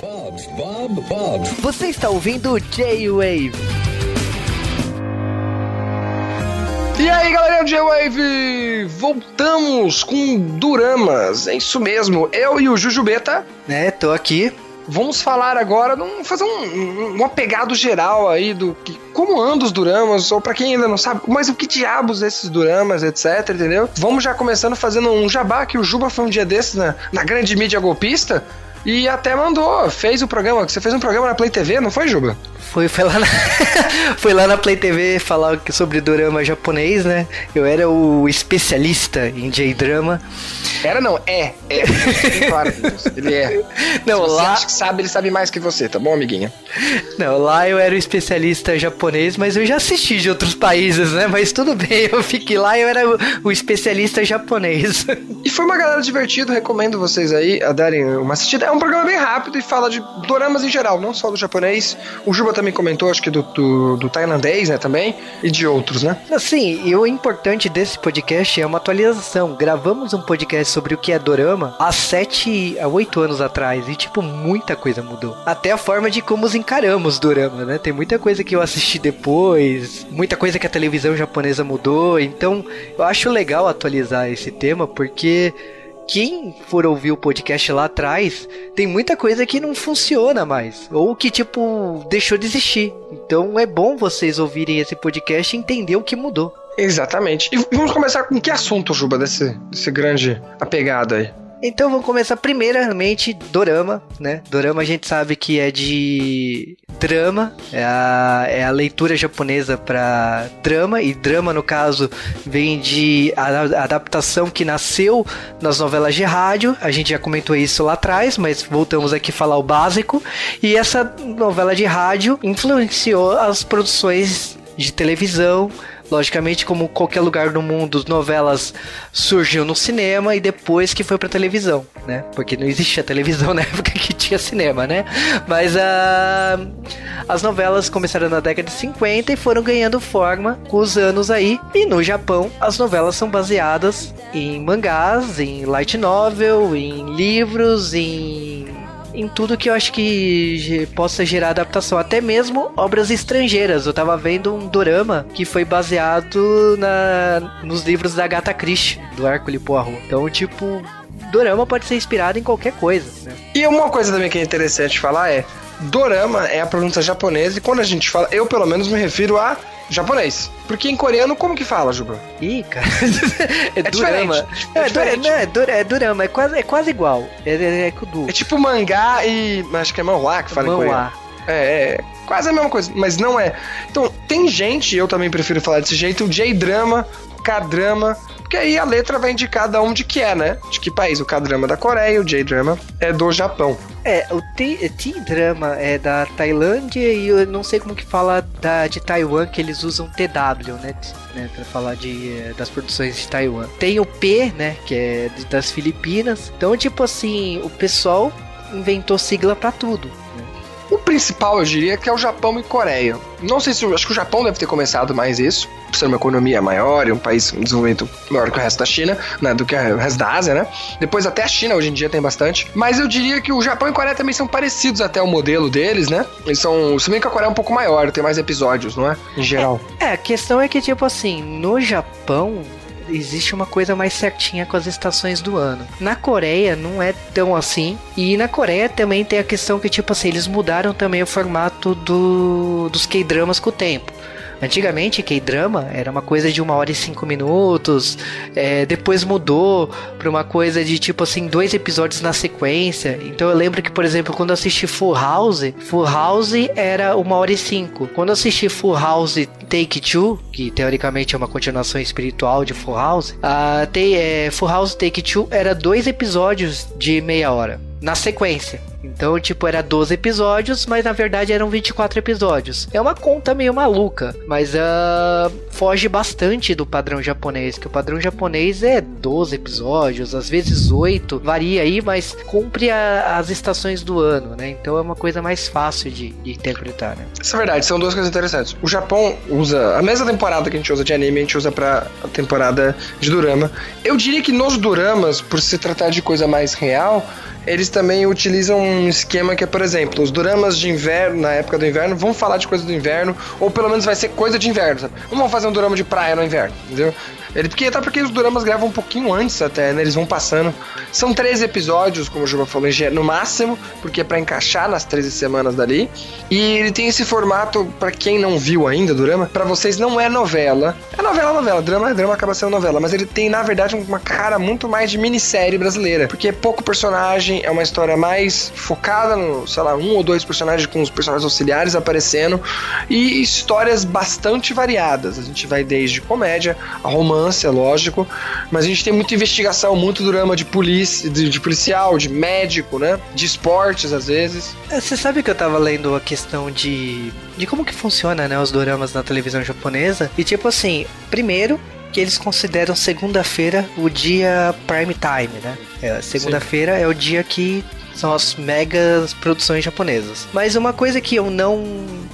Bob's, Bob, Bob. Você está ouvindo J-Wave. E aí, galerinha do J-Wave! Voltamos com Duramas, é isso mesmo. Eu e o Jujubeta Né, tô aqui. Vamos falar agora, vamos fazer um, um, um apegado geral aí do que, como andam os Duramas, ou pra quem ainda não sabe, mas o que diabos esses Duramas, etc, entendeu? Vamos já começando fazendo um jabá, que o Juba foi um dia desses na, na grande mídia golpista, e até mandou, fez o programa, você fez um programa na Play TV, não foi, Juba? Foi, foi, lá na, foi lá na Play TV falar sobre dorama japonês, né? Eu era o especialista em J-drama. Era não, é, é. Claro ele é. Não, Se você lá, acha que sabe, ele sabe mais que você, tá bom, amiguinha? não, lá eu era o especialista japonês, mas eu já assisti de outros países, né? Mas tudo bem, eu fiquei lá e eu era o, o especialista japonês. E foi uma galera divertida, recomendo vocês aí a darem uma assistida. É um programa bem rápido e fala de doramas em geral, não só do japonês. O Juba também comentou, acho que do, do, do tailandês, né, também, e de outros, né? Assim, e o importante desse podcast é uma atualização. Gravamos um podcast sobre o que é dorama há sete a oito anos atrás e, tipo, muita coisa mudou. Até a forma de como os encaramos dorama, né? Tem muita coisa que eu assisti depois, muita coisa que a televisão japonesa mudou. Então, eu acho legal atualizar esse tema porque quem for ouvir o podcast lá atrás, tem muita coisa que não funciona mais. Ou que, tipo, deixou de existir. Então é bom vocês ouvirem esse podcast e entender o que mudou. Exatamente. E vamos começar com que assunto, Juba, desse, desse grande apegado aí? Então vamos começar primeiramente Dorama, né? Dorama a gente sabe que é de drama, é a, é a leitura japonesa para drama, e drama no caso vem de a- adaptação que nasceu nas novelas de rádio, a gente já comentou isso lá atrás, mas voltamos aqui a falar o básico, e essa novela de rádio influenciou as produções de televisão, Logicamente, como qualquer lugar do mundo, novelas surgiu no cinema e depois que foi pra televisão, né? Porque não existia televisão na época que tinha cinema, né? Mas ah, as novelas começaram na década de 50 e foram ganhando forma com os anos aí. E no Japão, as novelas são baseadas em mangás, em light novel, em livros, em em tudo que eu acho que possa gerar adaptação, até mesmo obras estrangeiras. Eu tava vendo um dorama que foi baseado na, nos livros da Agatha Christie, do Hércules Poirot. Então, tipo, dorama pode ser inspirado em qualquer coisa, né? E uma coisa também que é interessante falar é: dorama é a pronúncia japonesa, e quando a gente fala, eu pelo menos me refiro a japonês. Porque em coreano, como que fala, Juba? Ih, cara. é, É diferente, é É, diferente. não, é, dura- é dorama, é quase, é quase igual. É, é, é. É tipo mangá e. Acho que é manhwa que fala em coreano. É, é quase a mesma coisa, mas não é. Então, tem gente, eu também prefiro falar desse jeito, o J-drama, K-drama, porque aí a letra vai indicar de onde que é, né? De que país. O K-drama é da Coreia, o J-drama é do Japão. É, o T-drama é da Tailândia e eu não sei como que fala da, de Taiwan, que eles usam TW, né? né pra falar de, eh, das produções de Taiwan. Tem o P, né? Que é das Filipinas. Então, tipo assim, o pessoal inventou sigla pra tudo. O principal, eu diria, que é o Japão e Coreia. Não sei se. Acho que o Japão deve ter começado mais isso, por ser uma economia maior e um país desenvolvimento maior que o resto da China, né? Do que o resto da Ásia, né? Depois até a China hoje em dia tem bastante. Mas eu diria que o Japão e Coreia também são parecidos até o modelo deles, né? Eles são. Se bem que a Coreia é um pouco maior, tem mais episódios, não é? Em geral. É, a questão é que, tipo assim, no Japão existe uma coisa mais certinha com as estações do ano. Na Coreia não é tão assim. E na Coreia também tem a questão que, tipo assim, eles mudaram também o formato do, dos K-dramas com o tempo. Antigamente, K-drama era uma coisa de uma hora e cinco minutos. é, depois mudou pra uma coisa de tipo assim, dois episódios na sequência. Então eu lembro que, por exemplo, quando eu assisti Full House, Full House era uma hora e cinco. Quando eu assisti Full House Take Two, que teoricamente é uma continuação espiritual de Full House, a te, é, Full House Take Two era dois episódios de meia hora. Na sequência. Então, tipo, era 12 episódios, mas na verdade eram 24 episódios. É uma conta meio maluca, mas uh, foge bastante do padrão japonês, que o padrão japonês é 12 episódios, às vezes 8, varia aí, mas cumpre a, as estações do ano, né? Então é uma coisa mais fácil de, de interpretar, né? Isso é verdade, são duas coisas interessantes. O Japão usa a mesma temporada que a gente usa de anime, a gente usa pra temporada de Durama. Eu diria que nos Duramas, por se tratar de coisa mais real, eles também utilizam um esquema que é, por exemplo, os dramas de inverno, na época do inverno, vão falar de coisa do inverno, ou pelo menos vai ser coisa de inverno, sabe? Vamos fazer um drama de praia no inverno, entendeu? Ele, porque, até porque os dramas gravam um pouquinho antes até, né? Eles vão passando. São 13 episódios, como o Juba falou, no máximo, porque é pra encaixar nas 13 semanas dali. E ele tem esse formato, para quem não viu ainda o drama, para vocês não é novela. É novela, novela. Drama, drama acaba sendo novela. Mas ele tem, na verdade, uma cara muito mais de minissérie brasileira. Porque é pouco personagem, é uma história mais focada no, sei lá, um ou dois personagens com os personagens auxiliares aparecendo. E histórias bastante variadas. A gente vai desde comédia a romance é lógico, mas a gente tem muita investigação, muito drama de polícia, de, de policial, de médico, né? De esportes, às vezes. É, você sabe que eu tava lendo a questão de, de como que funciona, né, os doramas na televisão japonesa? E tipo assim, primeiro, que eles consideram segunda-feira o dia prime time, né? É, segunda-feira é o dia que são as megas produções japonesas. Mas uma coisa que eu não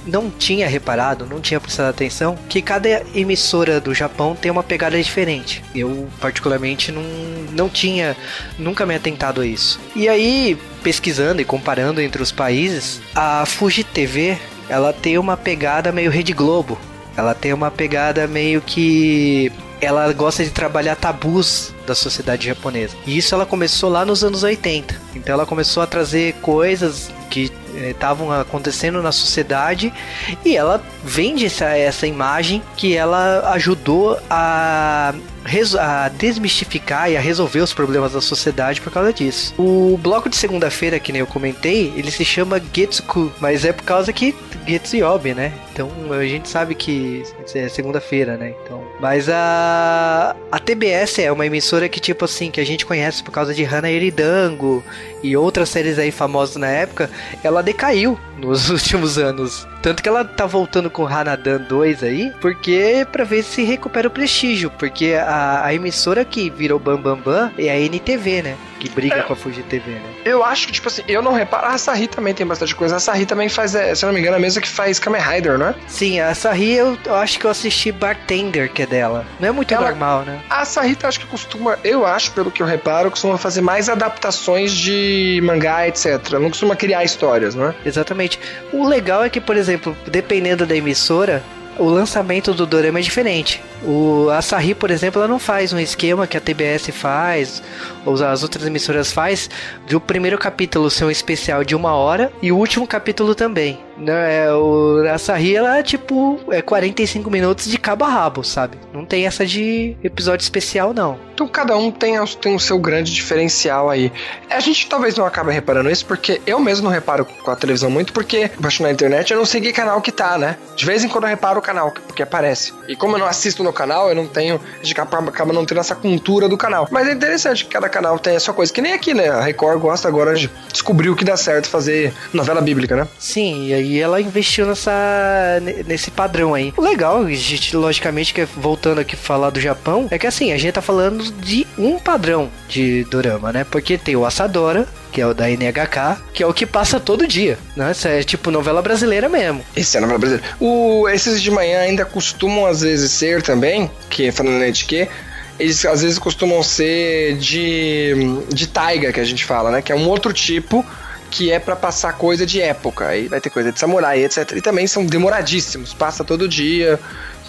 não tinha reparado, não tinha prestado atenção, que cada emissora do Japão tem uma pegada diferente. Eu particularmente não, não tinha nunca me atentado a isso. E aí, pesquisando e comparando entre os países, a Fuji TV, ela tem uma pegada meio Rede Globo. Ela tem uma pegada meio que ela gosta de trabalhar tabus da sociedade japonesa. E isso ela começou lá nos anos 80. Então ela começou a trazer coisas que estavam eh, acontecendo na sociedade e ela vende essa, essa imagem que ela ajudou a a desmistificar e a resolver os problemas da sociedade por causa disso. O bloco de segunda-feira, que nem eu comentei, ele se chama Getsuku, mas é por causa que Getsuyobi, né? Então a gente sabe que é segunda-feira, né? Então, mas a a TBS é uma emissora que tipo assim que a gente conhece por causa de Hana Eridango e outras séries aí famosas na época, ela decaiu nos últimos anos. Tanto que ela tá voltando com Hanadan 2 aí, porque para ver se recupera o prestígio, porque a, a emissora que virou Bam Bam Bam é a NTV, né? que briga é, com a Fuji TV, né? Eu acho que, tipo assim, eu não reparo. A Asahi também tem bastante coisa. A Asahi também faz, é, se eu não me engano, a mesma que faz Kamen Rider, não é? Sim, a Asahi eu, eu, acho que eu assisti Bartender, que é dela. Não é muito Ela, normal, né? A Asahi acho que costuma, eu acho, pelo que eu reparo, costuma fazer mais adaptações de mangá, etc. Não costuma criar histórias, não é? Exatamente. O legal é que, por exemplo, dependendo da emissora, o lançamento do dorama é diferente. O Asahi, por exemplo, ela não faz um esquema que a TBS faz, ou as outras emissoras faz, do primeiro capítulo ser um especial de uma hora e o último capítulo também. Né? É, o Asahi, ela é tipo é 45 minutos de cabo a rabo, sabe? Não tem essa de episódio especial, não. Então cada um tem, tem o seu grande diferencial aí. A gente talvez não acabe reparando isso, porque eu mesmo não reparo com a televisão muito, porque baixo na internet eu não sei que canal que tá, né? De vez em quando eu reparo o canal, porque aparece. E como eu não assisto no canal, eu não tenho. A gente acaba não tendo essa cultura do canal. Mas é interessante que cada canal tem a sua coisa. Que nem aqui, né? A Record gosta agora de descobrir o que dá certo fazer novela bíblica, né? Sim, e aí ela investiu nessa, nesse padrão aí. O legal, gente, logicamente, que é, voltando aqui falar do Japão, é que assim, a gente tá falando de um padrão de dorama, né? Porque tem o Assadora, que é o da NHK, que é o que passa todo dia, né? Isso é tipo novela brasileira mesmo. Esse é novela brasileira. O, esses de manhã ainda costumam às vezes ser também, que falando na que eles às vezes costumam ser de, de taiga, que a gente fala, né? Que é um outro tipo que é para passar coisa de época. Aí vai ter coisa de samurai, etc. E também são demoradíssimos, passa todo dia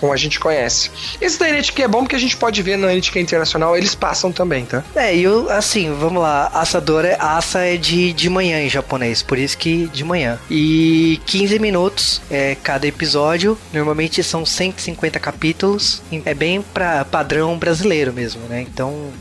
como a gente conhece. Esse da NHK é bom porque a gente pode ver na NHK Internacional, eles passam também, tá? É, e assim, vamos lá, assador é, assa é de, de manhã em japonês, por isso que de manhã. E 15 minutos é cada episódio, normalmente são 150 capítulos, é bem pra padrão brasileiro mesmo, né? Então,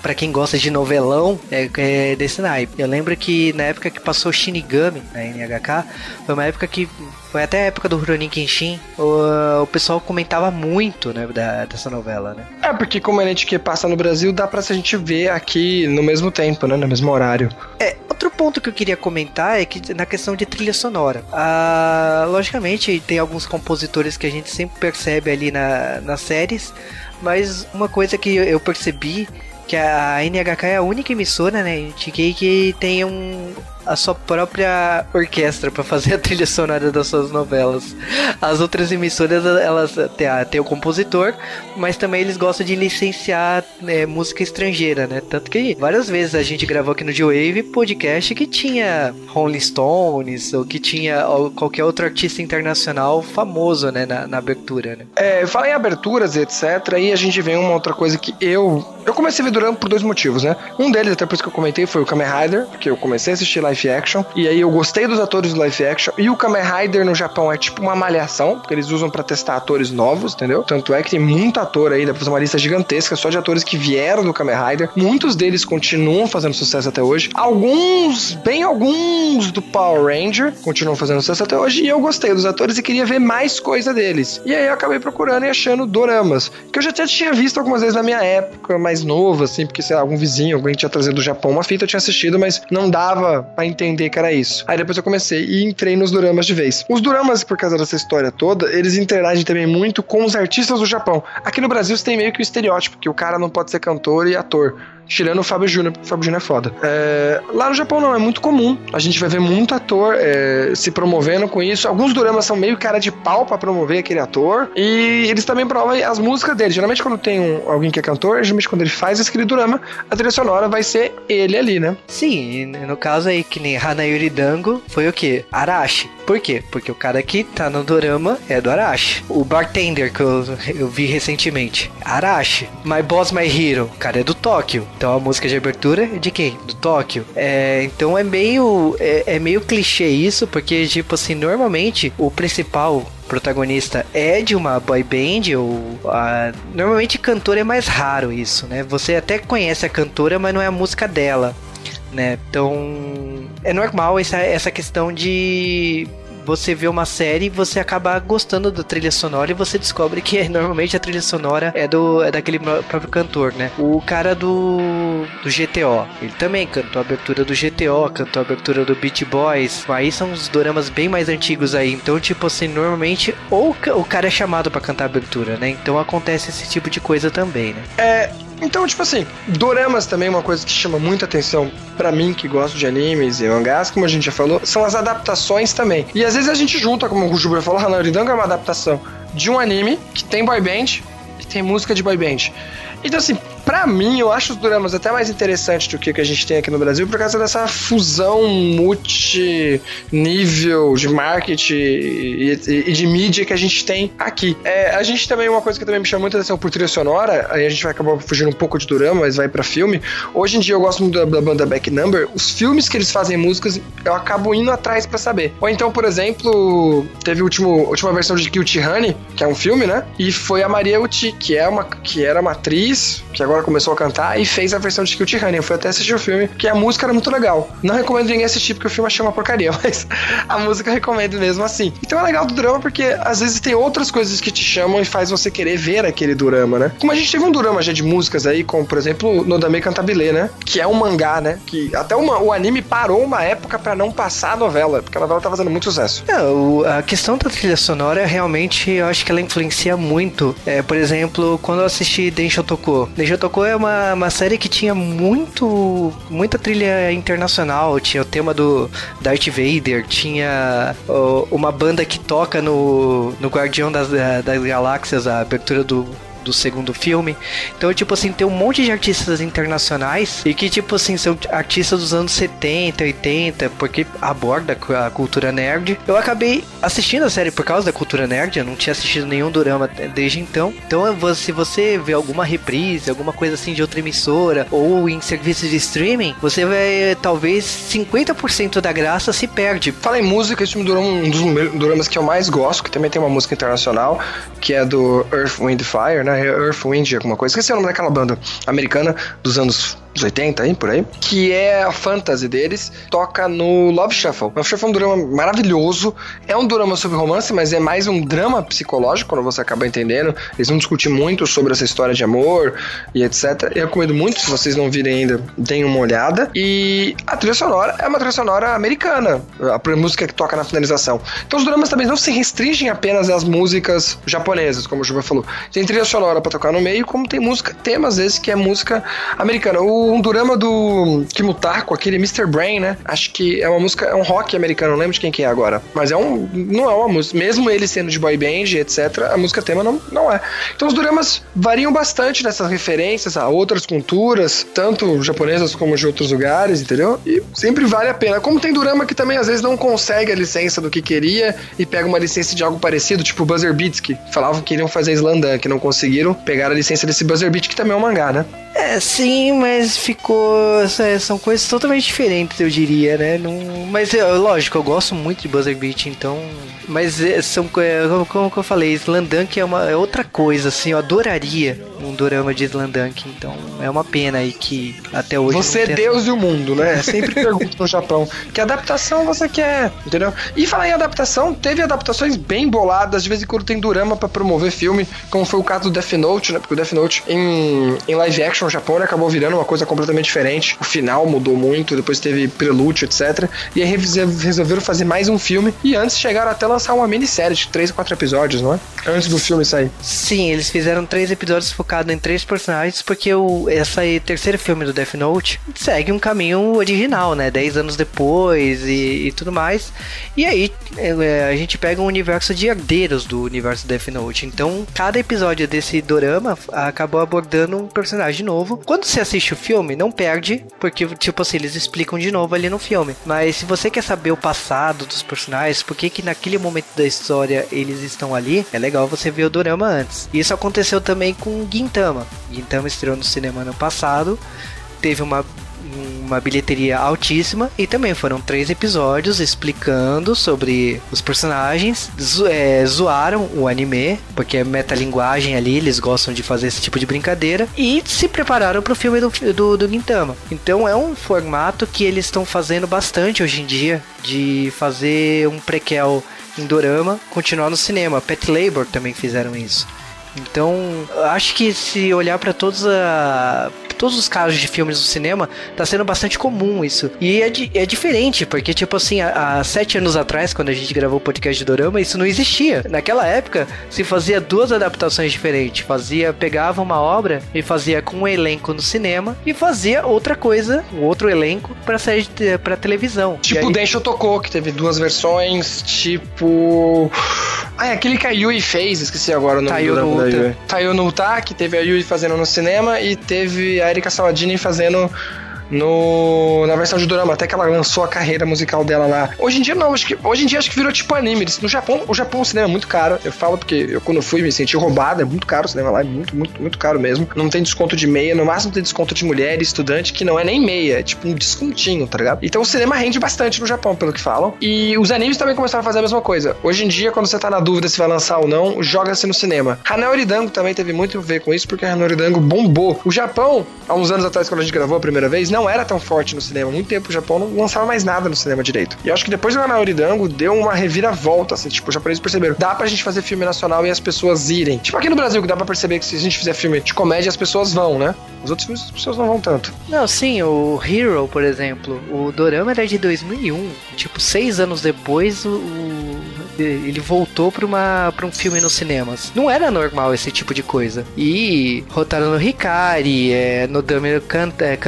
para quem gosta de novelão, é, é, desse naipe. Eu lembro que na época que passou Shinigami na NHK, foi uma época que foi até a época do Rurouni Kenshin, o, o pessoal comentava muito, né, da, dessa novela, né? É, porque como a gente que passa no Brasil, dá pra gente ver aqui no mesmo tempo, né, no mesmo horário. É, outro ponto que eu queria comentar é que na questão de trilha sonora. Ah, logicamente, tem alguns compositores que a gente sempre percebe ali na, nas séries, mas uma coisa que eu percebi que a NHK é a única emissora, né, que tem um, a sua própria orquestra para fazer a trilha sonora das suas novelas. As outras emissoras, elas têm, têm o compositor, mas também eles gostam de licenciar né, música estrangeira, né? Tanto que várias vezes a gente gravou aqui no G-Wave podcast que tinha Rolling Stones ou que tinha qualquer outro artista internacional famoso, né, na, na abertura, né? É, fala em aberturas, etc. Aí a gente vê uma outra coisa que eu eu comecei a ver Duran por dois motivos, né? Um deles, até por isso que eu comentei, foi o Kamen Rider, que eu comecei a assistir live live action. E aí eu gostei dos atores do live action. E o Kamen Rider no Japão é tipo uma malhação, porque eles usam para testar atores novos, entendeu? Tanto é que tem muito ator aí, dá pra fazer uma lista gigantesca só de atores que vieram do Kamen Rider. Muitos deles continuam fazendo sucesso até hoje. Alguns, bem alguns do Power Ranger continuam fazendo sucesso até hoje. E eu gostei dos atores e queria ver mais coisa deles. E aí eu acabei procurando e achando doramas, que eu já tinha visto algumas vezes na minha época, mais novo, assim, porque sei lá, algum vizinho, alguém tinha trazido do Japão uma fita, eu tinha assistido, mas não dava pra entender que era isso. Aí depois eu comecei e entrei nos doramas de vez. Os doramas, por causa dessa história toda, eles interagem também muito com os artistas do Japão. Aqui no Brasil você tem meio que o estereótipo que o cara não pode ser cantor e ator. Tirando o Fábio Júnior, porque o Fábio Júnior é foda. É, lá no Japão não, é muito comum. A gente vai ver muito ator é, se promovendo com isso. Alguns doramas são meio cara de pau pra promover aquele ator. E eles também promovem as músicas dele. Geralmente quando tem um, alguém que é cantor, geralmente quando ele faz aquele drama, a trilha sonora vai ser ele ali, né? Sim, no caso aí, que nem Hanayuri Dango, foi o quê? Arashi. Por quê? Porque o cara que tá no dorama é do Arashi. O Bartender, que eu, eu vi recentemente, Arashi. My Boss My Hero, o cara é do Tóquio. Então a música de abertura é de quem? Do Tóquio. É, então é meio é, é meio clichê isso, porque tipo assim, normalmente o principal protagonista é de uma boy band ou a... normalmente cantor é mais raro isso, né? Você até conhece a cantora, mas não é a música dela, né? Então é normal essa, essa questão de você vê uma série e você acaba gostando da trilha sonora e você descobre que normalmente a trilha sonora é do é daquele próprio cantor, né? O cara do do GTO, ele também cantou a abertura do GTO, cantou a abertura do Beat Boys. Aí são os doramas bem mais antigos aí. Então, tipo assim, normalmente ou o cara é chamado para cantar a abertura, né? Então acontece esse tipo de coisa também, né? É, então, tipo assim, doramas também uma coisa que chama muita atenção para mim, que gosto de animes e mangás, como a gente já falou, são as adaptações também. E às vezes a gente junta, como o Júlio falou, Hanaridanga é uma adaptação de um anime que tem boy band e tem música de boy band. Então, assim, Pra mim, eu acho os dramas até mais interessantes do que o que a gente tem aqui no Brasil por causa dessa fusão multinível de marketing e, e, e, de mídia que a gente tem aqui. É, a gente também, uma coisa que também me chama muita atenção por trilha sonora, aí a gente vai acabar fugindo um pouco de drama, mas vai para filme. Hoje em dia eu gosto muito da, da, banda Back Number. Os filmes que eles fazem músicas, eu acabo indo atrás para saber. Ou então, por exemplo, teve a última versão de Guilty Honey, que é um filme, né? E foi a Maria Uti, que, é uma, que era uma atriz, que agora começou a cantar e fez a versão de Guilty Honey. Eu fui até assistir o filme, que a música era muito legal. Não recomendo ninguém assistir porque o filme achei uma porcaria, mas a música eu recomendo mesmo assim. Então é legal do drama porque às vezes tem outras coisas que te chamam e faz você querer ver aquele drama, né? Como a gente teve um drama já de músicas aí, como por exemplo Nodame Cantabile, né? Que é um mangá, né? Que até uma, o anime parou uma época para não passar a novela, porque a novela tá fazendo muito sucesso. É, o, a questão da trilha sonora realmente eu acho que ela influencia muito. É, por exemplo, quando eu assisti Densho Toko. Toko é uma, uma série que tinha muito muita trilha internacional. Tinha o tema do Darth Vader, tinha uma banda que toca no, no Guardião das, das Galáxias, a abertura do do segundo filme. Então, tipo assim, tem um monte de artistas internacionais e que, tipo assim, são artistas dos anos 70, 80, porque aborda a cultura nerd. Eu acabei assistindo a série por causa da cultura nerd, eu não tinha assistido nenhum drama desde então. Então, se você vê alguma reprise, alguma coisa assim de outra emissora ou em serviços de streaming, você vai talvez 50% da graça se perde. Fala em música, esse me durou um dos dramas que eu mais gosto, que também tem uma música internacional, que é do Earth, Wind Fire, né? Earth Wind, alguma coisa. Esqueci o nome daquela banda americana dos anos dos 80 aí, por aí, que é a fantasy deles, toca no Love Shuffle. Love Shuffle é um drama maravilhoso, é um drama sobre romance, mas é mais um drama psicológico, quando você acaba entendendo. Eles vão discutir muito sobre essa história de amor e etc. Eu recomendo muito, se vocês não virem ainda, deem uma olhada. E a trilha sonora é uma trilha sonora americana, a música que toca na finalização. Então os dramas também não se restringem apenas às músicas japonesas, como o Juba falou. Tem trilha sonora para tocar no meio, como tem música, tema às vezes que é música americana. O um drama do Kimutako, aquele Mr. Brain, né? Acho que é uma música, é um rock americano, não lembro de quem que é agora. Mas é um, não é uma música, mesmo ele sendo de boy band, etc, a música tema não, não é. Então os dramas variam bastante nessas referências a outras culturas, tanto japonesas como de outros lugares, entendeu? E sempre vale a pena. Como tem drama que também às vezes não consegue a licença do que queria e pega uma licença de algo parecido, tipo Buzzer Beats, que falavam que queriam fazer Slandan, que não conseguiram, pegar a licença desse Buzzer Beat, que também é um mangá, né? É, sim, mas ficou. É, são coisas totalmente diferentes, eu diria, né? Não, mas é, lógico, eu gosto muito de Buzzer Beat, então. Mas é, são. É, como, como eu falei, Slandunk é, uma, é outra coisa, assim, eu adoraria um dorama de Slandunk, então é uma pena aí que até hoje. Você é Deus essa... e o mundo, né? Sempre pergunto no Japão. Que adaptação você quer, entendeu? E falar em adaptação, teve adaptações bem boladas, de vez em quando tem dorama para promover filme, como foi o caso do Death Note, né? Porque o Death Note em, em live action no Japão, acabou virando uma coisa completamente diferente. O final mudou muito, depois teve prelúdio, etc. E aí resolveram fazer mais um filme. E antes chegaram até lançar uma minissérie de 3 ou 4 episódios, não é? Antes do filme sair. Sim, eles fizeram três episódios focados em três personagens, porque o essa terceiro filme do Death Note segue um caminho original, né? 10 anos depois e, e tudo mais. E aí é, a gente pega um universo de herdeiros do universo Death Note. Então, cada episódio desse dorama acabou abordando um personagem novo novo. Quando você assiste o filme, não perde, porque, tipo assim, eles explicam de novo ali no filme. Mas se você quer saber o passado dos personagens, por que que naquele momento da história eles estão ali, é legal você ver o dorama antes. Isso aconteceu também com Gintama. Gintama estreou no cinema ano passado, teve uma uma bilheteria altíssima e também foram três episódios explicando sobre os personagens, zo é, zoaram o anime, porque é metalinguagem ali, eles gostam de fazer esse tipo de brincadeira, e se prepararam para o filme do, do, do Gintama. Então é um formato que eles estão fazendo bastante hoje em dia, de fazer um prequel em dorama, continuar no cinema. Pet Labor também fizeram isso. Então, acho que se olhar para todos a todos os casos de filmes do cinema, tá sendo bastante comum isso. E é, di é diferente, porque, tipo assim, há, há, sete anos atrás, quando a gente gravou o podcast de Dorama, isso não existia. Naquela época, se fazia duas adaptações diferentes. Fazia, pegava uma obra e fazia com um elenco no cinema e fazia outra coisa, um outro elenco, pra série de, pra televisão. Tipo, aí... Densho Tocou, que teve duas versões, tipo. Ah, é aquele que a Yui fez, esqueci agora o nome Tayo do no Uta. Tayo no Uta, que teve a Yui fazendo no cinema e teve a Erika Sawadini fazendo no, na versão de drama, até que ela lançou a carreira musical dela lá. Hoje em dia não, acho que hoje em dia acho que virou tipo anime. No Japão, o Japão o cinema é muito caro. Eu falo porque eu quando fui me senti roubado, é muito caro o cinema lá, é muito, muito, muito caro mesmo. Não tem desconto de meia, no máximo tem desconto de mulher estudante, que não é nem meia, é tipo um descontinho, tá ligado? Então o cinema rende bastante no Japão, pelo que falam. E os animes também começaram a fazer a mesma coisa. Hoje em dia, quando você tá na dúvida se vai lançar ou não, joga-se no cinema. Hanel Oridango também teve muito a ver com isso, porque Hanel Oridango bombou. O Japão, há uns anos atrás, quando a gente gravou a primeira vez, não era tão forte no cinema. Muito tempo o Japão não lançava mais nada no cinema direito. E eu acho que depois do Anaoridango deu uma reviravolta, assim, tipo, os japoneses perceberam, dá pra gente fazer filme nacional e as pessoas irem. Tipo aqui no Brasil, que dá pra perceber que se a gente fizer filme de comédia, as pessoas vão, né? Os outros filmes as pessoas não vão tanto. Não, sim, o Hero, por exemplo, o Dorama era de 2001. Tipo, seis anos depois, o, ele voltou pra, uma, pra um filme nos cinemas. Não era normal esse tipo de coisa. E Rotaro no Hikari, é, no Dame Cant é,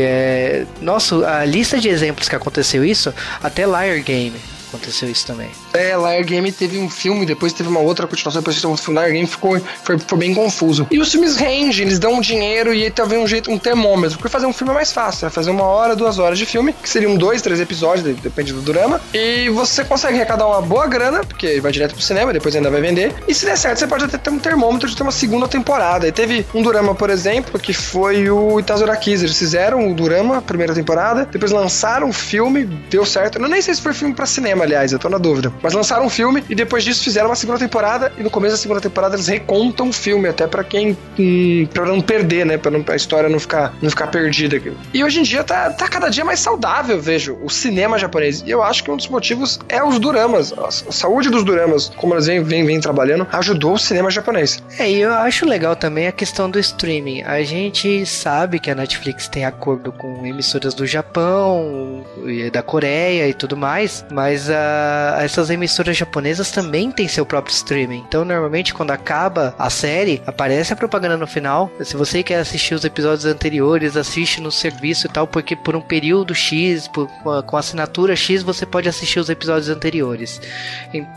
é, nossa, a lista de exemplos que aconteceu isso, até Liar Game aconteceu isso também. É, Liar Game teve um filme, depois teve uma outra continuação, depois teve um filme. Liar Game ficou, foi, foi bem confuso. E os filmes range, eles dão dinheiro e talvez um jeito, um termômetro. Porque fazer um filme é mais fácil, é fazer uma hora, duas horas de filme, que seriam dois, três episódios, depende do drama. E você consegue arrecadar uma boa grana, porque vai direto pro cinema, depois ainda vai vender. E se der certo, você pode até ter um termômetro de ter uma segunda temporada. E teve um drama, por exemplo, que foi o Itazura Kiss. Eles fizeram o drama, primeira temporada, depois lançaram o filme, deu certo. Eu nem sei se foi filme pra cinema aliás, eu tô na dúvida. Mas lançaram um filme e depois disso fizeram uma segunda temporada e no começo da segunda temporada eles recontam o filme, até para quem. Hum, pra não perder, né? Não, a história não ficar, não ficar perdida. E hoje em dia tá, tá cada dia mais saudável, vejo, o cinema japonês. E eu acho que um dos motivos é os duramas. A saúde dos duramas, como eles vêm, vêm, vêm trabalhando, ajudou o cinema japonês. É, e eu acho legal também a questão do streaming. A gente sabe que a Netflix tem acordo com emissoras do Japão, da Coreia e tudo mais, mas uh, essas emissoras japonesas também têm seu próprio streaming. Então, normalmente, quando acaba a série, aparece a propaganda no final. Se você quer assistir os episódios anteriores, assiste no serviço e tal, porque por um período X, por, com assinatura X, você pode assistir os episódios anteriores.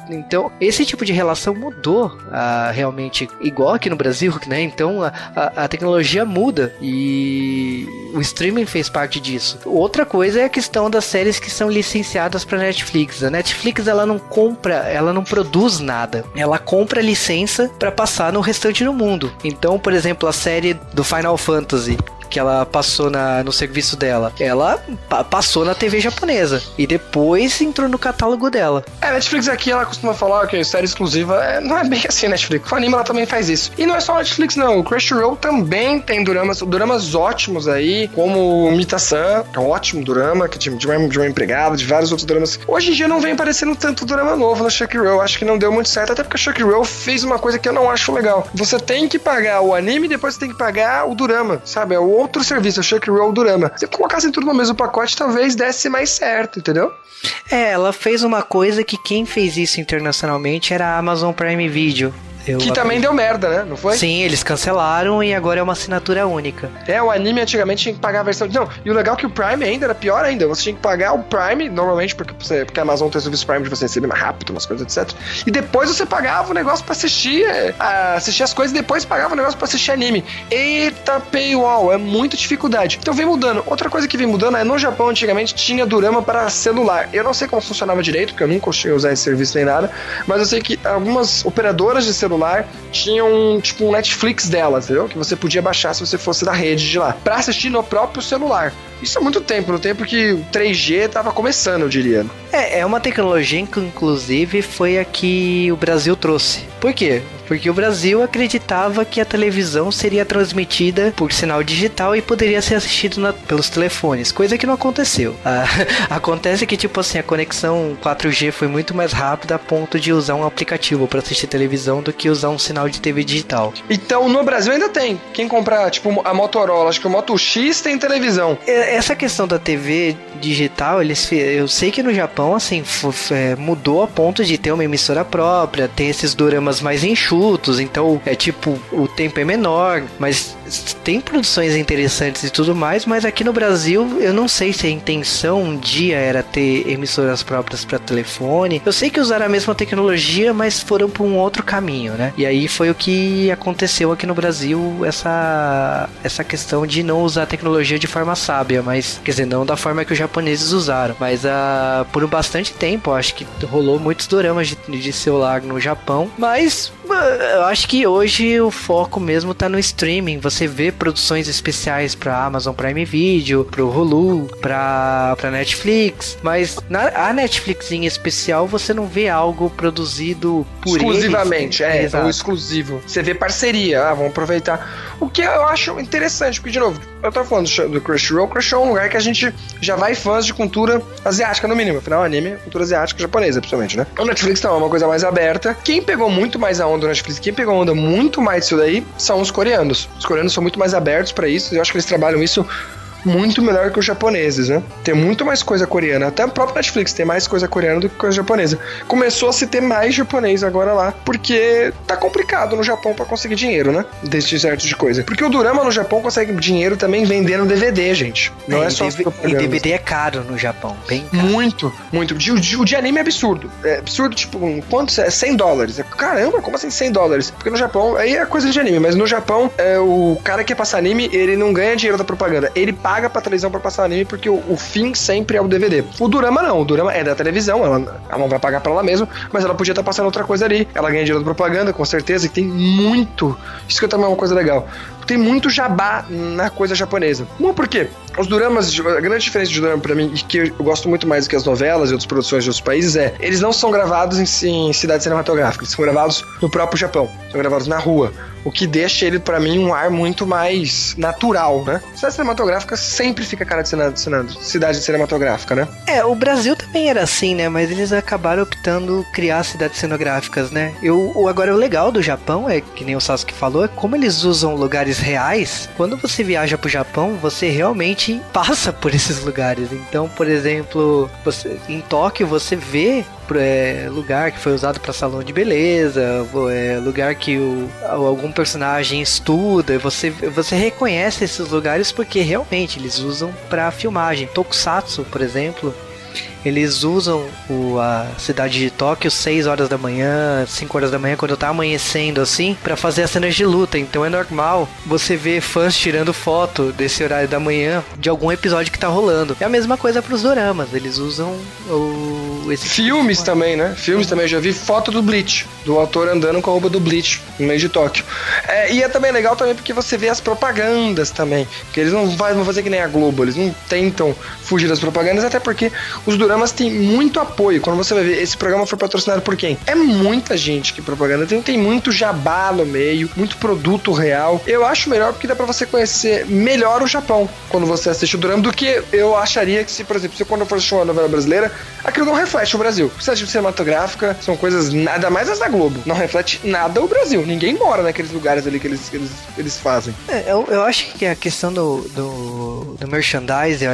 Então, esse tipo de relação mudou uh, realmente, igual aqui no Brasil, né? Então, a, a, a tecnologia muda e o streaming fez parte disso. Outra coisa é a questão das séries que são licenciadas para Netflix. A Netflix ela não compra, ela não produz nada. Ela compra licença para passar no restante do mundo. Então, por exemplo, a série do Final Fantasy que ela passou na, no serviço dela. Ela pa passou na TV japonesa e depois entrou no catálogo dela. É, a Netflix aqui ela costuma falar que série exclusiva é, não é bem assim, Netflix. O anime ela também faz isso. E não é só a Netflix, não. O Crunchyroll também tem dramas, dramas ótimos aí, como Mita-san, é um ótimo drama, que de, de uma empregada, de vários outros dramas. Hoje em dia não vem aparecendo tanto drama novo no Crunchyroll. Acho que não deu muito certo, até porque o Crunchyroll fez uma coisa que eu não acho legal. Você tem que pagar o anime depois você tem que pagar o drama, sabe? É o outro serviço, o Crunchyroll Durama. Se colocasse tudo no mesmo pacote, talvez desse mais certo, entendeu? É, ela fez uma coisa que quem fez isso internacionalmente era a Amazon Prime Video. Eu que também deu merda, né? Não foi? Sim, eles cancelaram e agora é uma assinatura única. É, o anime antigamente tinha que pagar a versão. Não, e o legal é que o Prime ainda era pior ainda. Você tinha que pagar o Prime, normalmente, porque, você, porque a Amazon tem o serviço Prime de você receber mais rápido, umas coisas, etc. E depois você pagava o negócio pra assistir, é, assistir as coisas e depois pagava o negócio pra assistir anime. Eita, paywall, é muita dificuldade. Então vem mudando. Outra coisa que vem mudando é no Japão, antigamente, tinha Durama para celular. Eu não sei como funcionava direito, porque eu nunca cheguei a usar esse serviço nem nada, mas eu sei que algumas operadoras de celular celular tinha um tipo um Netflix delas, entendeu? Que você podia baixar se você fosse da rede de lá, para assistir no próprio celular. Isso há muito tempo, no tempo que o 3G tava começando, eu diria. É, é uma tecnologia que, inclusive, foi a que o Brasil trouxe. Por quê? Porque o Brasil acreditava que a televisão seria transmitida por sinal digital e poderia ser assistida na, pelos telefones, coisa que não aconteceu. Ah, acontece que, tipo assim, a conexão 4G foi muito mais rápida a ponto de usar um aplicativo para assistir televisão do que usar um sinal de TV digital. Então, no Brasil ainda tem. Quem comprar, tipo, a Motorola, acho que o Moto X tem televisão. Essa questão da TV digital, eles, eu sei que no Japão, assim, é, mudou a ponto de ter uma emissora própria, ter esses doramas mais enxutos, então é tipo, o tempo é menor, mas tem produções interessantes e tudo mais, mas aqui no Brasil eu não sei se a intenção um dia era ter emissoras próprias para telefone. Eu sei que usaram a mesma tecnologia, mas foram por um outro caminho, né? E aí foi o que aconteceu aqui no Brasil, essa, essa questão de não usar a tecnologia de forma sábia, mas quer dizer, não da forma que os japoneses usaram, mas uh, por bastante tempo, acho que rolou muitos doramas de, de celular no Japão, mas eu acho que hoje o foco mesmo tá no streaming. Você vê produções especiais para Amazon Prime Video, pro Hulu, pra, pra Netflix, mas na a Netflix em especial você não vê algo produzido por exclusivamente, eles. é, é, o exclusivo. Você vê parceria, ah, vamos aproveitar. O que eu acho interessante, porque de novo, eu tô falando do Crunchyroll, Crunchyroll é um lugar que a gente já vai fãs de cultura asiática no mínimo, afinal anime é cultura asiática japonesa, principalmente, né? O Netflix não, é uma coisa mais aberta. Quem pegou muito mais a onda do Netflix, quem pegou onda muito mais disso daí, são os coreanos. Os coreanos são muito mais abertos para isso, eu acho que eles trabalham isso muito melhor que os japoneses, né? Tem muito mais coisa coreana. Até o próprio Netflix tem mais coisa coreana do que coisa japonesa. Começou a se ter mais japonês agora lá, porque tá complicado no Japão para conseguir dinheiro, né? Desse certo de coisa. Porque o Durama no Japão consegue dinheiro também vendendo DVD, gente. Não é, é só E DVD é caro no Japão, bem caro. Muito, muito. O de, de, anime é absurdo. É absurdo, tipo, quanto é? 100 dólares. Caramba, como assim 100 dólares? Porque no Japão, aí é coisa de anime, mas no Japão, é, o cara que quer passar anime, ele não ganha dinheiro da propaganda. Ele paga pra televisão pra passar anime porque o, o, fim sempre é o DVD. O Durama não, o Durama é da televisão, ela, ela não vai pagar pra ela mesma, mas ela podia estar tá passando outra coisa ali. Ela ganha dinheiro da propaganda, com certeza, e tem muito. Isso que também é uma coisa legal. Tem muito jabá na coisa japonesa. Uma por quê? Os doramas, a grande diferença de dorama pra mim, e que eu gosto muito mais do que as novelas e outras produções de outros países, é eles não são gravados em, em cidades cinematográficas, são gravados no próprio Japão, são gravados na rua o que deixa ele para mim um ar muito mais natural, né? Cidade cinematográfica sempre fica cara de cidade cinematográfica, né? É, o Brasil também era assim, né? Mas eles acabaram optando criar cidades cenográficas, né? Eu, agora o legal do Japão é que nem o Sasuke falou, é como eles usam lugares reais. Quando você viaja pro Japão, você realmente passa por esses lugares. Então, por exemplo, você, em Tóquio você vê é, lugar que foi usado para salão de beleza, é, lugar que o, algum personagem estuda, você, você reconhece esses lugares porque realmente eles usam para filmagem. Tokusatsu, por exemplo, eles usam o, a cidade de Tóquio 6 horas da manhã, 5 horas da manhã, quando tá amanhecendo assim, para fazer as cenas de luta. Então é normal você ver fãs tirando foto desse horário da manhã de algum episódio que tá rolando. É a mesma coisa pros doramas, eles usam o. Esse Filmes tipo também, né? Filmes também, eu já vi foto do Bleach, do autor andando com a roupa do Bleach no meio de Tóquio. É, e é também legal também porque você vê as propagandas também. Que eles não vão fazer que nem a Globo, eles não tentam fugir das propagandas, até porque os programas têm muito apoio. Quando você vai ver, esse programa foi patrocinado por quem? É muita gente que propaganda. Tem, tem muito jabá no meio, muito produto real. Eu acho melhor porque dá pra você conhecer melhor o Japão quando você assiste o drama do que eu acharia que se, por exemplo, se quando eu for assistir uma novela brasileira, aquilo não reflete o Brasil. Assiste cinematográfica, são coisas nada mais as da Globo. Não reflete nada o Brasil. Ninguém mora naqueles lugares ali que eles, eles, eles fazem. É, eu, eu acho que a questão do, do, do merchandising,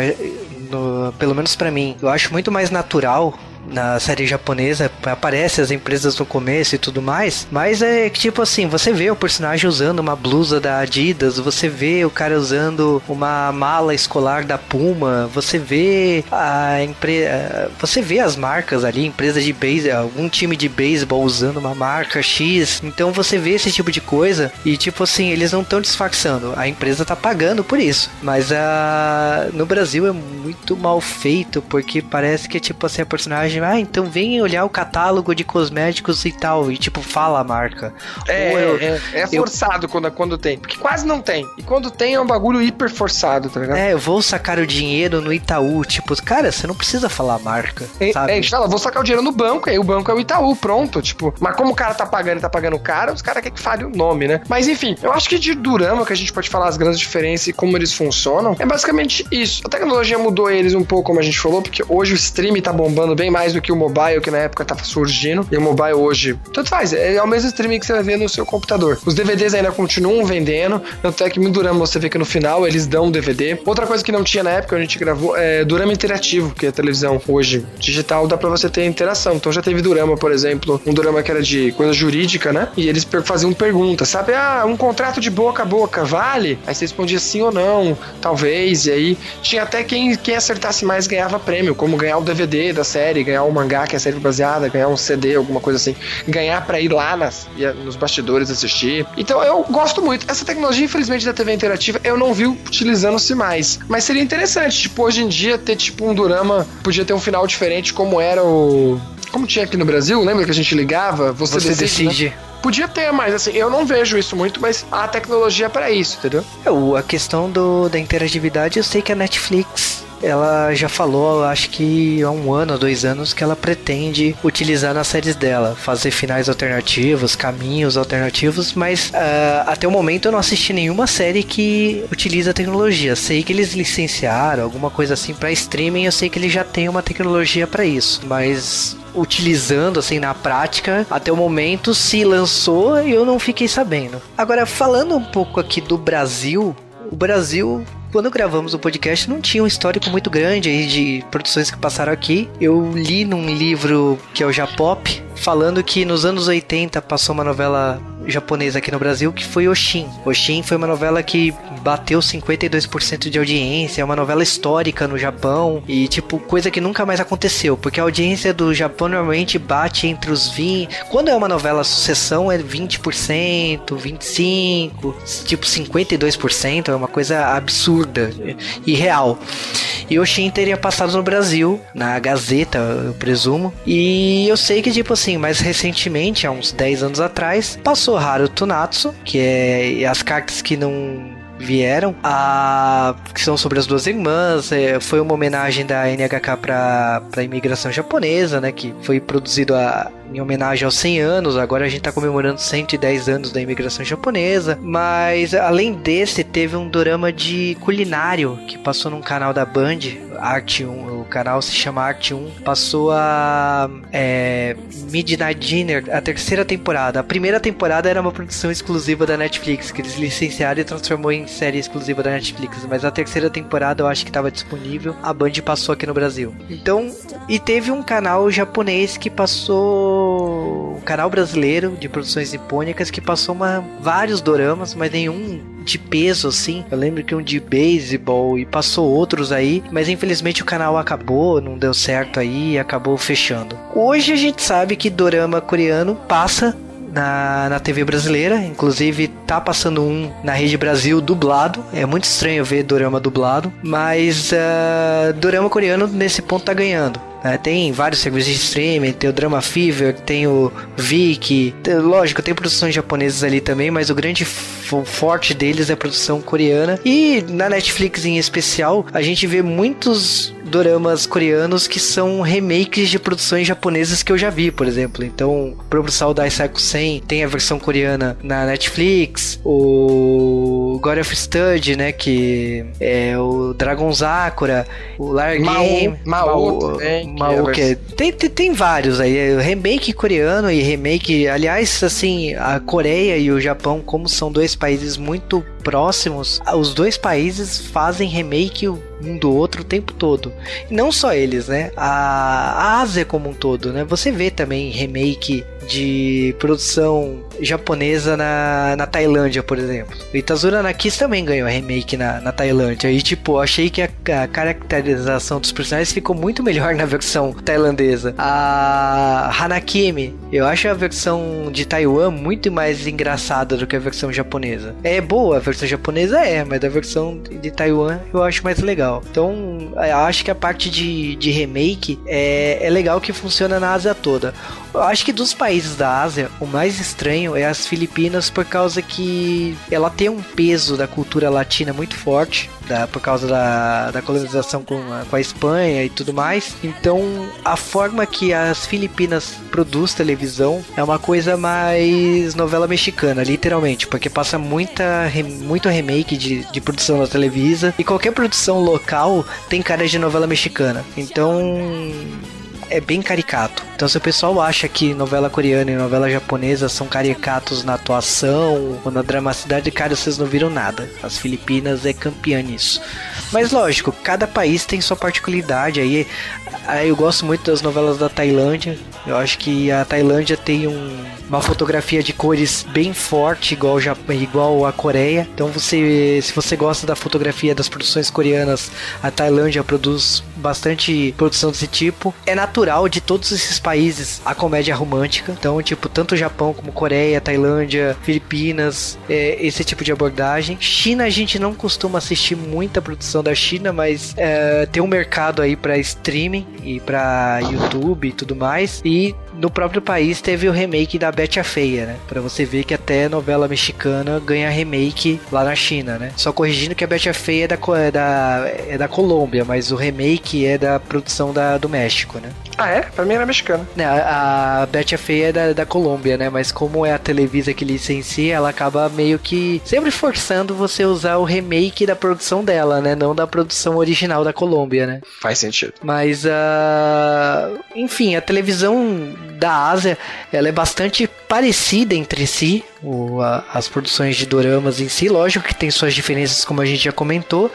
pelo menos para mim, eu acho muito mais natural na série japonesa, aparece as empresas no começo e tudo mais, mas é tipo assim, você vê o personagem usando uma blusa da Adidas, você vê o cara usando uma mala escolar da Puma, você vê a empresa, você vê as marcas ali, empresa de beisebol, algum time de beisebol usando uma marca X, então você vê esse tipo de coisa e tipo assim, eles não estão disfarçando, a empresa tá pagando por isso, mas a no Brasil é muito mal feito porque parece que tipo assim a personagem ah, então vem olhar o catálogo de cosméticos e tal, e tipo, fala a marca. É, eu, é, é, forçado eu... quando, quando tem, porque quase não tem. E quando tem é um bagulho hiper forçado, tá ligado? É, eu vou sacar o dinheiro no Itaú, tipo, cara, você não precisa falar a marca, é, sabe? É, fala, vou sacar o dinheiro no banco, aí o banco é o Itaú, pronto, tipo, mas como o cara tá pagando e tá pagando caro, os caras querem que fale o nome, né? Mas enfim, eu acho que de Durama, que a gente pode falar as grandes diferenças e como eles funcionam, é basicamente isso. A tecnologia mudou eles um pouco, como a gente falou, porque hoje o stream tá bombando bem mais mais do que o mobile, que na época tava surgindo. E o mobile hoje, tanto faz, é, é o mesmo streaming que você vai ver no seu computador. Os DVDs ainda continuam vendendo, tanto é que no Durama você vê que no final eles dão DVD. Outra coisa que não tinha na época, a gente gravou, é Durama interativo, que é a televisão hoje digital, dá pra você ter interação. Então já teve Durama, por exemplo, um Durama que era de coisa jurídica, né? E eles faziam perguntas, sabe? Ah, um contrato de boca a boca vale? Aí você respondia sim ou não, talvez, e aí tinha até quem, quem acertasse mais ganhava prêmio, como ganhar o DVD da série, ganhar o mangá que é série baseada, ganhar um CD, alguma coisa assim, ganhar para ir lá nas, nos bastidores assistir. Então eu gosto muito. Essa tecnologia, infelizmente, da TV interativa, eu não vi utilizando-se mais. Mas seria interessante, tipo, hoje em dia ter tipo um Durama, podia ter um final diferente, como era o. Como tinha aqui no Brasil, lembra que a gente ligava? Você, Você decide. decide. Né? Podia ter, mas assim, eu não vejo isso muito, mas a tecnologia para isso, entendeu? É, a questão do, da interatividade, eu sei que a Netflix ela já falou, acho que há um ano, dois anos, que ela pretende utilizar nas séries dela, fazer finais alternativos, caminhos alternativos, mas uh, até o momento eu não assisti nenhuma série que utiliza a tecnologia. Sei que eles licenciaram alguma coisa assim para streaming, eu sei que eles já têm uma tecnologia para isso, mas utilizando assim na prática até o momento se lançou e eu não fiquei sabendo. Agora falando um pouco aqui do Brasil, o Brasil quando gravamos o podcast não tinha um histórico muito grande aí de produções que passaram aqui. Eu li num livro que é o Japop, falando que nos anos 80 passou uma novela japonesa aqui no Brasil que foi Oshin. Oshin foi uma novela que bateu 52% de audiência, é uma novela histórica no Japão e tipo coisa que nunca mais aconteceu, porque a audiência do Japão normalmente bate entre os 20, quando é uma novela sucessão é 20%, 25, tipo 52%, é uma coisa absurda e real. E o Shin teria passado no Brasil, na Gazeta, eu presumo. E eu sei que, tipo assim, mais recentemente, há uns 10 anos atrás, passou Haruto Natsu, que é as cartas que não vieram, a, que são sobre as duas irmãs. É, foi uma homenagem da NHK para a imigração japonesa, né? Que foi produzido a, em homenagem aos 100 anos. Agora a gente está comemorando 110 anos da imigração japonesa. Mas além desse, teve um drama de culinário que passou num canal da Band, Arte 1. O canal se chama Arte 1. Passou a é, Midnight Dinner, a terceira temporada. A primeira temporada era uma produção exclusiva da Netflix, que eles licenciaram e transformou em série exclusiva da Netflix. Mas a terceira temporada eu acho que estava disponível. A Band passou aqui no Brasil. Então, e teve um canal japonês que passou um canal brasileiro de produções nipônicas que passou uma, vários doramas, mas nenhum de peso assim. Eu lembro que um de beisebol e passou outros aí, mas infelizmente o canal acabou, não deu certo aí e acabou fechando. Hoje a gente sabe que dorama coreano passa na, na TV brasileira, inclusive tá passando um na Rede Brasil dublado. É muito estranho ver dorama dublado, mas uh, dorama coreano nesse ponto tá ganhando. É, tem vários serviços de streaming, tem o Drama Fever, tem o Viki, lógico, tem produções japonesas ali também, mas o grande forte deles é a produção coreana. E na Netflix em especial, a gente vê muitos doramas coreanos que são remakes de produções japonesas que eu já vi, por exemplo. Então, produção da Isaku Sen tem a versão coreana na Netflix, o God of Stud, né, que é o Dragon Sakura, o Lar Game, Mao, Mao, que é, tem, tem, tem vários aí, é remake coreano e remake, aliás, assim, a Coreia e o Japão, como são dois países muito próximos, os dois países fazem remake um do outro o tempo todo. E não só eles, né? A, Ásia como um todo, né? Você vê também remake de produção japonesa na, na Tailândia, por exemplo. Itazura Nakis também ganhou remake na, na Tailândia. E, tipo, achei que a, a, caracterização dos personagens ficou muito melhor na versão tailandesa. A Hanakimi, eu acho a versão de Taiwan muito mais engraçada do que a versão japonesa. É boa, a versão japonesa é, mas a versão de Taiwan eu acho mais legal. Então, eu acho que a parte de, de remake é, é legal que funciona na Ásia toda. Eu acho que dos países da Ásia, o mais estranho é as Filipinas, por causa que ela tem um peso da cultura latina muito forte, da, por causa da, da colonização com a, com a Espanha e tudo mais. Então, a forma que as Filipinas produz televisão é uma coisa mais novela mexicana, literalmente, porque passa muita, muito remake de, de produção na Televisa e qualquer produção local tem cara de novela mexicana. Então é bem caricato. Então, se o pessoal acha que novela coreana e novela japonesa são caricatos na atuação ou na dramaticidade, cara, vocês não viram nada. As Filipinas é campeã nisso. Mas lógico, cada país tem sua particularidade. Aí, aí eu gosto muito das novelas da Tailândia. Eu acho que a Tailândia tem um, uma fotografia de cores bem forte, igual, igual a Coreia. Então, você, se você gosta da fotografia das produções coreanas, a Tailândia produz bastante produção desse tipo. É natural de todos esses países a comédia romântica. Então, tipo, tanto Japão como Coreia, Tailândia, Filipinas, é, esse tipo de abordagem. China, a gente não costuma assistir muita produção da China, mas é, tem um mercado aí para streaming e para YouTube e tudo mais. E no próprio país teve o remake da Betty a Feia, né? Pra você ver que até novela mexicana ganha remake lá na China, né? Só corrigindo que a Betty a Feia é da, é da, é da Colômbia, mas o remake é da produção da, do México, né? Ah, é? Pra mim era mexicana. Né, a, a Betty a Feia é da, da Colômbia, né? Mas como é a Televisa que licencia, ela acaba meio que sempre forçando você a usar o remake da produção dela, né? Não da produção original da Colômbia, né? Faz sentido. Mas, uh, enfim, a televisão da Ásia, ela é bastante parecida entre si, o, a, as produções de doramas em si. Lógico que tem suas diferenças, como a gente já comentou.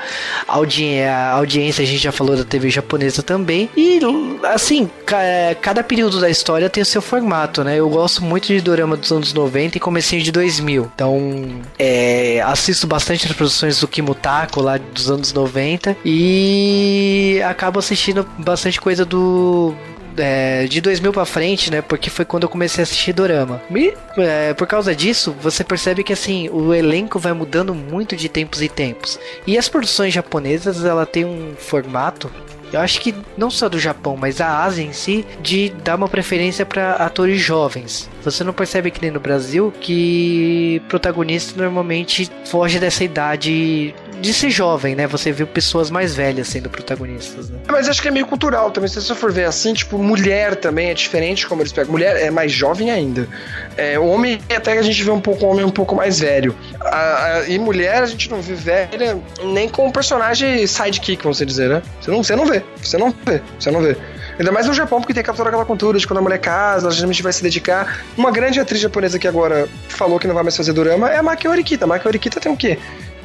A, audi a audiência, a gente já falou da TV japonesa também. E, assim, ca cada período da história tem o seu formato, né? Eu gosto muito de dorama dos anos 90 e comecinho de 2000. Então, é, assisto bastante as produções do Kimutako lá dos anos 90 e acabo assistindo bastante coisa do é, de 2000 pra frente, né? Porque foi quando eu comecei a assistir Dorama. E é, por causa disso, você percebe que assim, o elenco vai mudando muito de tempos e tempos. E as produções japonesas, ela tem um formato eu acho que não só do Japão, mas a Ásia em si, de dar uma preferência para atores jovens. Você não percebe que nem no Brasil que protagonista normalmente foge dessa idade de ser jovem, né? Você viu pessoas mais velhas sendo protagonistas, né? Mas acho que é meio cultural também. Se você for ver assim, tipo, mulher também é diferente como eles pegam. Mulher é mais jovem ainda. É, homem, até que a gente vê um pouco homem um pouco mais velho. A, a, e mulher, a gente não vê velha nem com personagem sidekick, vamos dizer, né? Você não, você não vê. Você não vê. Você não vê. Ainda mais no Japão, porque tem capturar aquela cultura de quando a mulher casa, ela geralmente vai se dedicar. Uma grande atriz japonesa que agora falou que não vai mais fazer dorama é a Maki Orikita. A Maki Orikita tem o quê?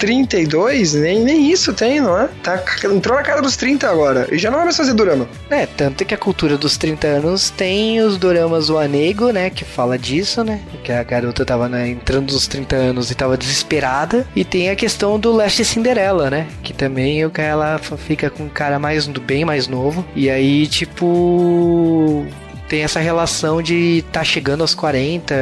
32? Nem, nem isso tem, não é? Tá, entrou na cara dos 30 agora. E já não vai mais fazer dorama. É, tanto que a cultura dos 30 anos tem os doramas O Anego, né? Que fala disso, né? Que a garota tava né, entrando nos 30 anos e tava desesperada. E tem a questão do Last Cinderela, né? Que também ela fica com um cara mais bem mais novo. E aí, tipo tem essa relação de tá chegando aos 40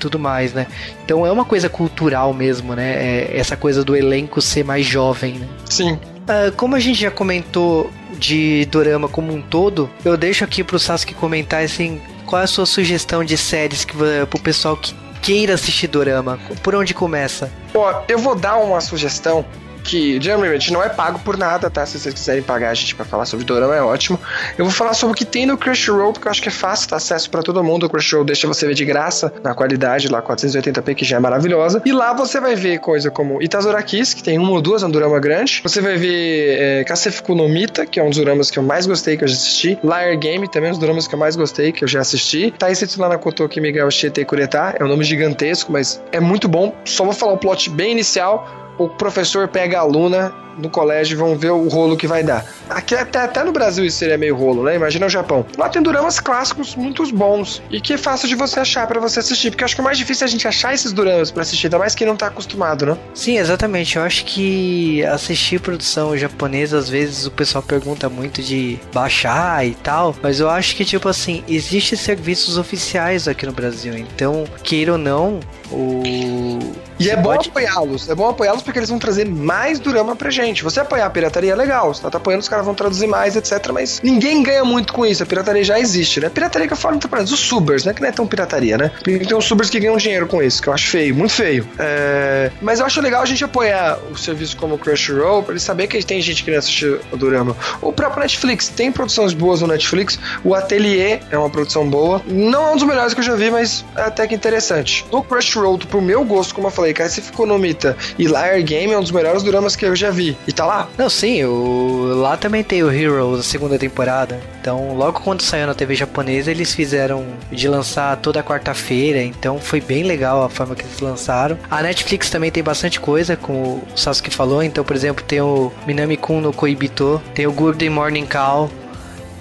tudo mais, né? Então é uma coisa cultural mesmo, né? É essa coisa do elenco ser mais jovem, né? Sim. Uh, como a gente já comentou de Dorama como um todo, eu deixo aqui pro Sasuke comentar assim, qual é a sua sugestão de séries que pro pessoal que queira assistir Dorama? Por onde começa? Ó, eu vou dar uma sugestão que geralmente não é pago por nada, tá? Se vocês quiserem pagar a gente pra falar sobre Dorama, é ótimo. Eu vou falar sobre o que tem no Crunchyroll, porque eu acho que é fácil, tá acesso para todo mundo. O Crunchyroll deixa você ver de graça, na qualidade lá 480p, que já é maravilhosa. E lá você vai ver coisa como Itazura Kiss, que tem uma ou duas, é um Dorama grande. Você vai ver é, Kasefuku no Mita, que é um dos Doramas que eu mais gostei, que eu já assisti. Liar Game, também é um dos Doramas que eu mais gostei, que eu já assisti. Taisetsu Nanakoto Kimiga Shiete Kureta, é um nome gigantesco, mas é muito bom. Só vou falar o plot bem inicial o professor pega a aluna no colégio e vão ver o rolo que vai dar. Aqui até, até no Brasil isso seria meio rolo, né? Imagina o Japão. Lá tem duramas clássicos muito bons e que é fácil de você achar para você assistir, porque eu acho que o mais difícil é a gente achar esses duramas para assistir, ainda mais quem não tá acostumado, né? Sim, exatamente. Eu acho que assistir produção japonesa, às vezes o pessoal pergunta muito de baixar e tal, mas eu acho que, tipo assim, existem serviços oficiais aqui no Brasil, então, queira ou não, o. E é bom pode... apoiá-los. É bom apoiá-los porque eles vão trazer mais durama pra gente. Você apoiar a pirataria é legal. Você tá apoiando, os caras vão traduzir mais, etc. Mas ninguém ganha muito com isso. A pirataria já existe, né? Pirataria que eu falo, então, os subers, né? Que não é tão pirataria, né? Tem uns subers que ganham dinheiro com isso, que eu acho feio, muito feio. É... Mas eu acho legal a gente apoiar o serviço como o Crunchyroll, pra eles saber que tem gente que não assiste o Durama. O próprio Netflix tem produções boas no Netflix. O Atelier é uma produção boa. Não é um dos melhores que eu já vi, mas é até que interessante. No Crunchyroll, pro meu gosto, como eu falei, cara, se ficou no Mita e Liar Game é um dos melhores Duramas que eu já vi. E tá lá? Não, sim, o... lá também tem o Heroes, a segunda temporada. Então, logo quando saiu na TV japonesa, eles fizeram de lançar toda quarta-feira. Então, foi bem legal a forma que eles lançaram. A Netflix também tem bastante coisa, como o Sasuke falou. Então, por exemplo, tem o Minami-kun no Koibito, tem o Good Morning Call,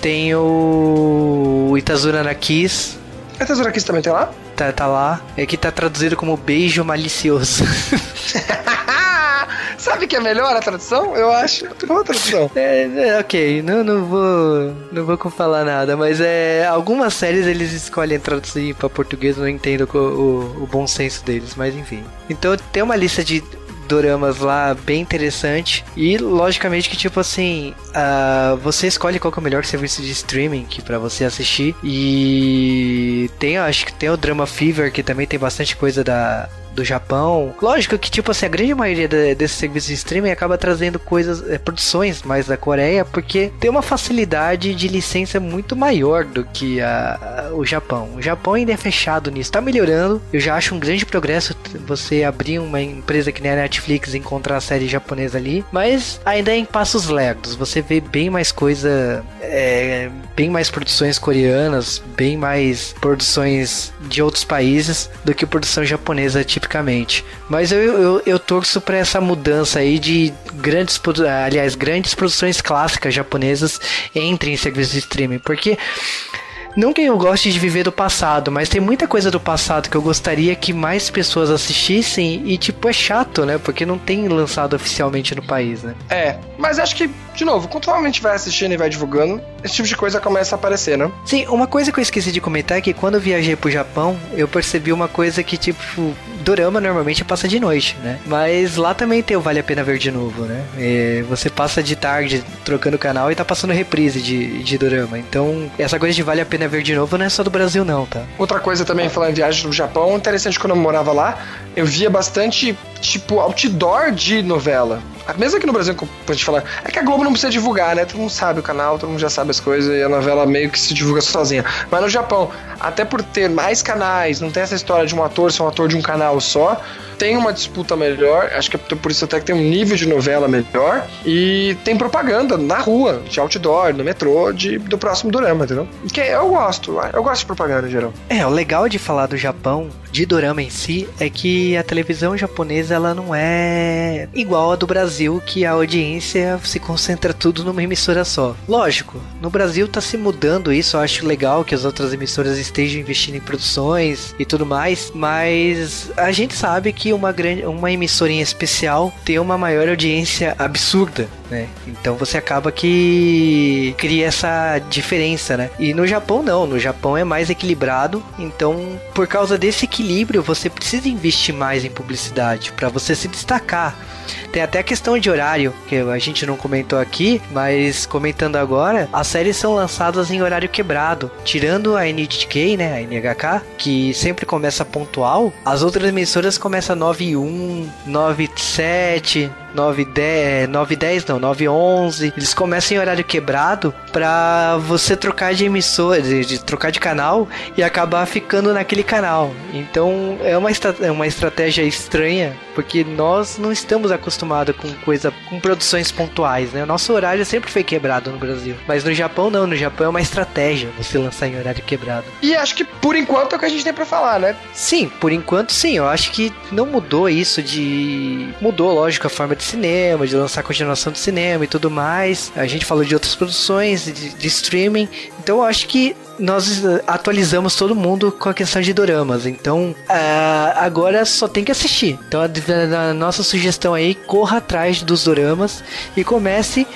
tem o Itazura na Kiss. A Itazura Kiss também tem lá? Tá, tá lá. É que tá traduzido como beijo malicioso. Sabe que é melhor a tradução? Eu acho. Boa tradução. É, é, ok, não, não vou. Não vou falar nada, mas é. Algumas séries eles escolhem traduzir para português, não entendo o, o, o bom senso deles, mas enfim. Então tem uma lista de doramas lá bem interessante. E logicamente que, tipo assim, uh, você escolhe qual é o melhor serviço de streaming que para você assistir. E tem, acho que tem o Drama Fever, que também tem bastante coisa da, do Japão. Lógico que, tipo assim, a grande maioria de, desses serviços de streaming acaba trazendo coisas, é, produções mais da Coreia, porque tem uma facilidade de licença muito maior do que a, a, o Japão. O Japão ainda é fechado nisso, tá melhorando. Eu já acho um grande progresso você abrir uma empresa que nem a Netflix e encontrar a série japonesa ali, mas ainda é em passos lerdos. Você vê bem mais coisa, é, bem mais produções coreanas, bem mais produções de outros países do que produção japonesa, tipo mas eu, eu, eu torço para essa mudança aí de grandes, aliás, grandes produções clássicas japonesas entrem em serviços de streaming, porque não que eu goste de viver do passado, mas tem muita coisa do passado que eu gostaria que mais pessoas assistissem e, tipo, é chato, né? Porque não tem lançado oficialmente no país, né? É, mas acho que de novo, conforme a gente vai assistindo e vai divulgando, esse tipo de coisa começa a aparecer, né? Sim, uma coisa que eu esqueci de comentar é que quando eu viajei pro Japão, eu percebi uma coisa que, tipo, dorama normalmente passa de noite, né? Mas lá também tem o Vale a Pena Ver de novo, né? E você passa de tarde trocando canal e tá passando reprise de, de dorama. Então, essa coisa de Vale a Pena Ver de novo não é só do Brasil, não, tá? Outra coisa também, falando em viagem no Japão, interessante quando eu morava lá, eu via bastante, tipo, outdoor de novela. Mesmo aqui no Brasil, como a gente fala, é que a Globo não precisa divulgar, né? Todo mundo sabe o canal, todo mundo já sabe as coisas e a novela meio que se divulga sozinha. Mas no Japão, até por ter mais canais, não tem essa história de um ator ser um ator de um canal só, tem uma disputa melhor, acho que é por isso até que tem um nível de novela melhor, e tem propaganda na rua, de outdoor, no metrô, de, do próximo dorama, entendeu? Que eu gosto, eu gosto de propaganda em geral. É, o legal de falar do Japão, de dorama em si, é que a televisão japonesa ela não é igual a do Brasil, que a audiência se concentra tudo numa emissora só. Lógico, no Brasil tá se mudando isso, eu acho legal que as outras emissoras estejam investindo em produções e tudo mais, mas a gente sabe que uma grande uma emissora em especial tem uma maior audiência absurda, né? Então você acaba que cria essa diferença, né? E no Japão não, no Japão é mais equilibrado, então por causa desse equilíbrio você precisa investir mais em publicidade para você se destacar. Tem até a questão de horário, que a gente não comentou aqui, mas comentando agora, as séries são lançadas em horário quebrado. Tirando a NHK, né, a NHK, que sempre começa pontual, as outras emissoras começam 9 e 1, 9 e 7, 9 10, 9 10 não, 9 11. Eles começam em horário quebrado para você trocar de emissora, de, de, trocar de canal e acabar ficando naquele canal. Então é uma, é uma estratégia estranha, porque nós não estamos acostumados com coisa com produções pontuais, né? O nosso horário sempre foi quebrado no Brasil, mas no Japão não, no Japão é uma estratégia você lançar em horário quebrado. E acho que por enquanto é o que a gente tem para falar, né? Sim, por enquanto sim. Eu acho que não mudou isso de mudou, lógico, a forma de cinema, de lançar continuação de cinema e tudo mais. A gente falou de outras produções, de, de streaming. Então eu acho que nós atualizamos todo mundo com a questão de doramas. Então, uh, agora só tem que assistir. Então, a, a, nossa sugestão aí, corra atrás dos doramas e comece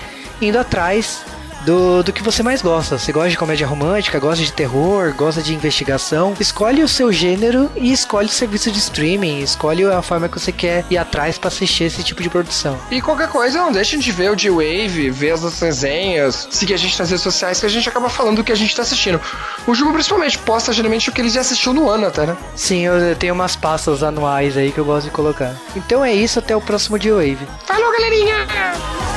indo atrás do, do que você mais gosta. Você gosta de comédia romântica, gosta de terror, gosta de investigação. Escolhe o seu gênero e escolhe o serviço de streaming. Escolhe a forma que você quer ir atrás para assistir esse tipo de produção. E qualquer coisa, não deixem de ver o D-Wave, ver as resenhas, seguir a gente nas redes sociais que a gente acaba falando do que a gente tá assistindo. O Juba principalmente posta geralmente o que ele já assistiu no ano até, né? Sim, eu tenho umas pastas anuais aí que eu gosto de colocar. Então é isso, até o próximo D-Wave. Falou, galerinha!